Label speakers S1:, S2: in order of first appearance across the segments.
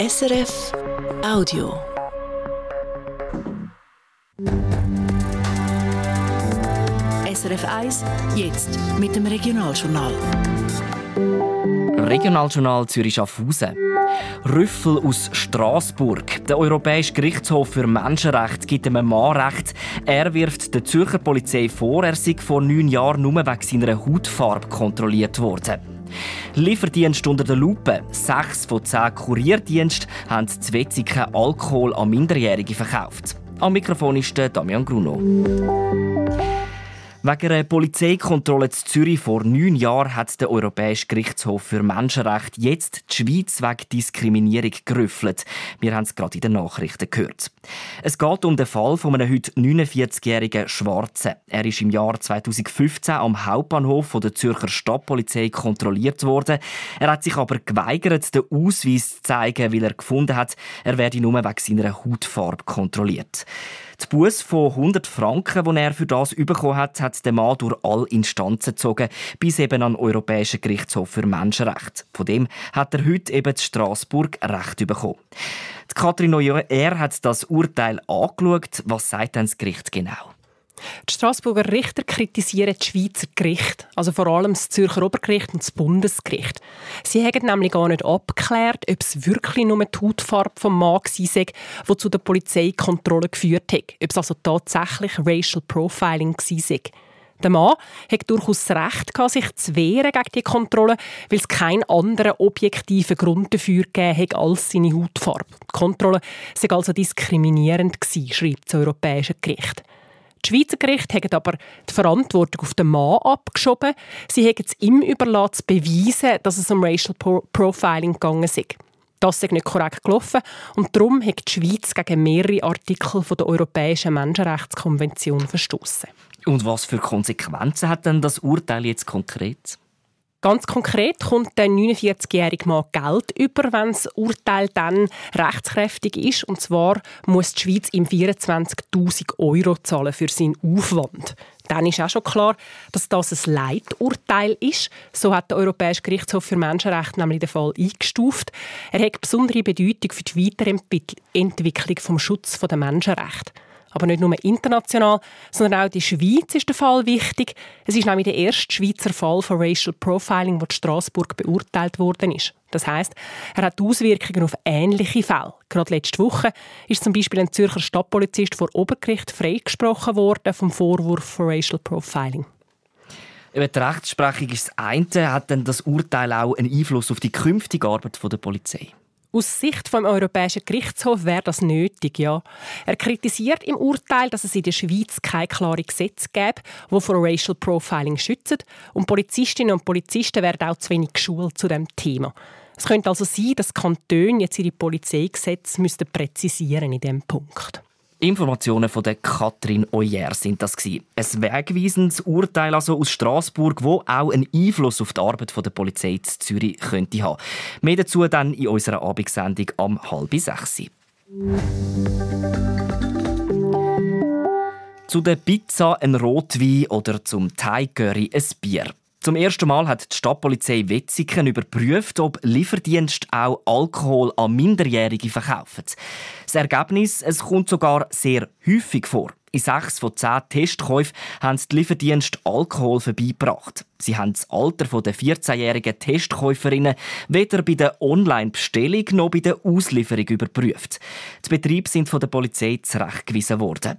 S1: SRF Audio. SRF 1, jetzt mit dem Regionaljournal.
S2: Regionaljournal Zürich-Schaffhausen. Rüffel aus Straßburg. Der Europäische Gerichtshof für Menschenrechte gibt einem Mann Recht. Er wirft der Zürcher Polizei vor, er sei vor neun Jahren nur wegen seiner Hautfarbe kontrolliert worden. Lieferdienst unter der Lupe. Sechs von zehn Kurierdiensten haben zu Alkohol an Minderjährige verkauft. Am Mikrofon ist Damian Gruno. Wegen einer Polizeikontrolle in Zürich vor neun Jahren hat der Europäische Gerichtshof für Menschenrechte jetzt die Schweiz wegen Diskriminierung gerüffelt. Wir haben es gerade in den Nachrichten gehört. Es geht um den Fall von einem heute 49-jährigen Schwarzen. Er ist im Jahr 2015 am Hauptbahnhof der Zürcher Stadtpolizei kontrolliert worden. Er hat sich aber geweigert, den Ausweis zu zeigen, weil er gefunden hat, er werde nur wegen seiner Hautfarbe kontrolliert. Die Buß von 100 Franken, die er für das bekommen hat, hat der Mann durch alle Instanzen gezogen, bis eben an den Europäischen Gerichtshof für Menschenrechte. Von dem hat er heute eben in Straßburg Recht bekommen. Die Katrin Neuer hat das Urteil angeschaut. Was sagt denn das Gericht genau?
S3: Die Straßburger Richter kritisieren die Schweizer Gericht, also vor allem das Zürcher Obergericht und das Bundesgericht. Sie haben nämlich gar nicht abgeklärt, ob es wirklich nur die Hautfarbe vom Mann war, die zu der Polizeikontrolle geführt hat. Ob es also tatsächlich Racial Profiling war. Der Mann hat durchaus Recht, sich zu wehren gegen die Kontrolle, weil es keinen anderen objektiven Grund dafür gegeben hat als seine Hautfarbe. Die Kontrolle sei also diskriminierend schreibt das Europäische Gericht. Die Schweizer Gerichte haben aber die Verantwortung auf den Mann abgeschoben. Sie haben es ihm überlassen, zu beweisen, dass es um Racial Profiling gegangen ist. Das ist nicht korrekt gelaufen und darum hat die Schweiz gegen mehrere Artikel der Europäischen Menschenrechtskonvention verstoßen.
S2: Und was für Konsequenzen hat denn das Urteil jetzt konkret?
S3: Ganz konkret kommt der 49-jährige Mann Geld über, wenn das Urteil dann rechtskräftig ist. Und zwar muss die Schweiz ihm 24.000 Euro zahlen für seinen Aufwand. Dann ist auch schon klar, dass das ein Leiturteil ist. So hat der Europäische Gerichtshof für Menschenrechte nämlich den Fall eingestuft. Er hat besondere Bedeutung für die Weiterentwicklung vom Schutz der Menschenrechte. Aber nicht nur international, sondern auch die Schweiz ist der Fall wichtig. Es ist nämlich der erste Schweizer Fall von Racial Profiling, der in Straßburg beurteilt worden ist. Das heißt, er hat Auswirkungen auf ähnliche Fälle. Gerade letzte Woche ist zum Beispiel ein Zürcher Stadtpolizist vor Obergericht freigesprochen worden vom Vorwurf von Racial Profiling.
S2: Eben die Rechtsprechung ist das eine. Hat denn das Urteil auch einen Einfluss auf die künftige Arbeit der Polizei?
S3: Aus Sicht vom Europäischen Gerichtshof wäre das nötig, ja. Er kritisiert im Urteil, dass es in der Schweiz keine klaren Gesetze gäbe, die vor Racial Profiling schützen. Und Polizistinnen und Polizisten werden auch zu wenig geschult zu dem Thema. Es könnte also sein, dass Kantone jetzt ihre Polizeigesetze präzisieren in diesem Punkt.
S2: Informationen von der Katrin Oyer sind das gewesen. Ein wegweisendes Urteil also aus Straßburg, wo auch einen Einfluss auf die Arbeit der Polizei in Zürich könnte haben. Mehr dazu dann in unserer Abendsendung am halb sechs. Zu der Pizza ein Rotwein oder zum Thai Curry ein Bier. Zum ersten Mal hat die Stadtpolizei Wetzigen überprüft, ob Lieferdienste auch Alkohol an Minderjährige verkaufen. Das Ergebnis, es kommt sogar sehr häufig vor. In sechs von zehn Testkäufen haben die Lieferdienste Alkohol vorbeigebracht. Sie haben das Alter der 14-jährigen Testkäuferinnen weder bei der Online-Bestellung noch bei der Auslieferung überprüft. Die Betriebe sind von der Polizei zurechtgewiesen worden.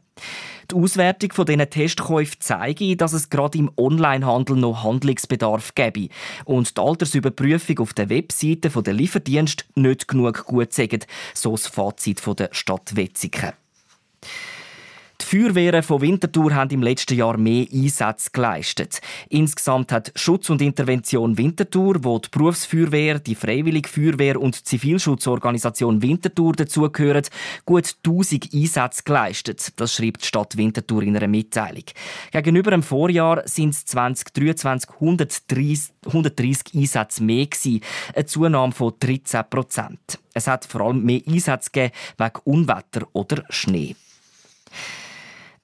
S2: Die Auswertung von diesen Testkäufen zeigt, dass es gerade im Onlinehandel noch Handlungsbedarf gäbe und die Altersüberprüfung auf der Webseite der Lieferdienst nicht genug gut sagt, so das Fazit der Stadt Wetzikon. Feuerwehren von Winterthur haben im letzten Jahr mehr Einsätze geleistet. Insgesamt hat Schutz und Intervention Winterthur, wo die Berufsfeuerwehr, die Freiwillige Feuerwehr und die Zivilschutzorganisation Winterthur dazugehören, gut 1000 Einsätze geleistet. Das schreibt die Stadt Winterthur in einer Mitteilung. Gegenüber dem Vorjahr sind es 2023 130, 130 Einsätze mehr gewesen, eine Zunahme von 13 Prozent. Es hat vor allem mehr Einsätze gegeben wegen Unwetter oder Schnee.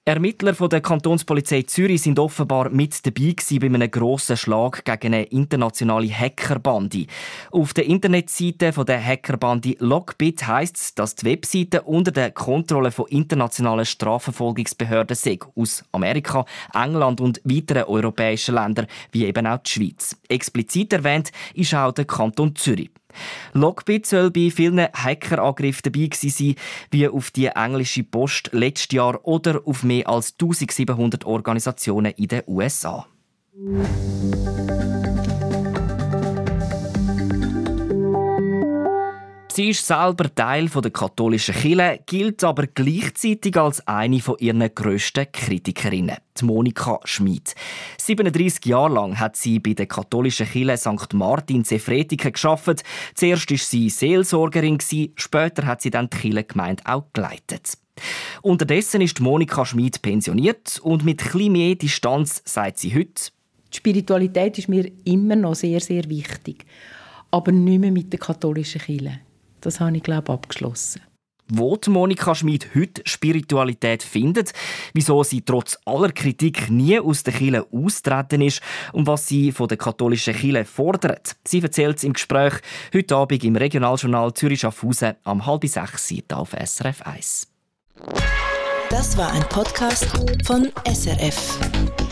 S2: Ermittler von der Kantonspolizei Zürich sind offenbar mit dabei bei einem grossen Schlag gegen eine internationale Hackerbande. Auf der Internetseite der Hackerbande Lockbit heisst es, dass die Webseite unter der Kontrolle von internationalen Strafverfolgungsbehörden sei, aus Amerika, England und weiteren europäischen Ländern, wie eben auch die Schweiz. Explizit erwähnt ist auch der Kanton Zürich. Lockbit soll bei vielen Hackerangriffen dabei sein, wie auf die englische Post letztes Jahr oder auf mehr als 1700 Organisationen in den USA. Sie ist selber Teil der katholischen Kirche, gilt aber gleichzeitig als eine ihrer grössten Kritikerinnen, die Monika Schmid. 37 Jahre lang hat sie bei der katholischen Kirche St. Martin Sefretiken geschafft. Zuerst war sie Seelsorgerin, später hat sie dann die Kirchengemeinde auch geleitet. Unterdessen ist Monika Schmid pensioniert und mit etwas mehr Distanz sagt sie heute,
S4: die Spiritualität ist mir immer noch sehr, sehr wichtig. Aber nicht mehr mit der katholischen Kirche. Das habe ich, glaube abgeschlossen.
S2: Wo die Monika Schmid heute Spiritualität findet, wieso sie trotz aller Kritik nie aus der Kirche austreten ist und was sie von der katholischen Kirche fordert. Sie erzählt es im Gespräch heute Abend im Regionaljournal Zürich Schaffhausen am halb sechs auf SRF 1.
S1: Das war ein Podcast von SRF.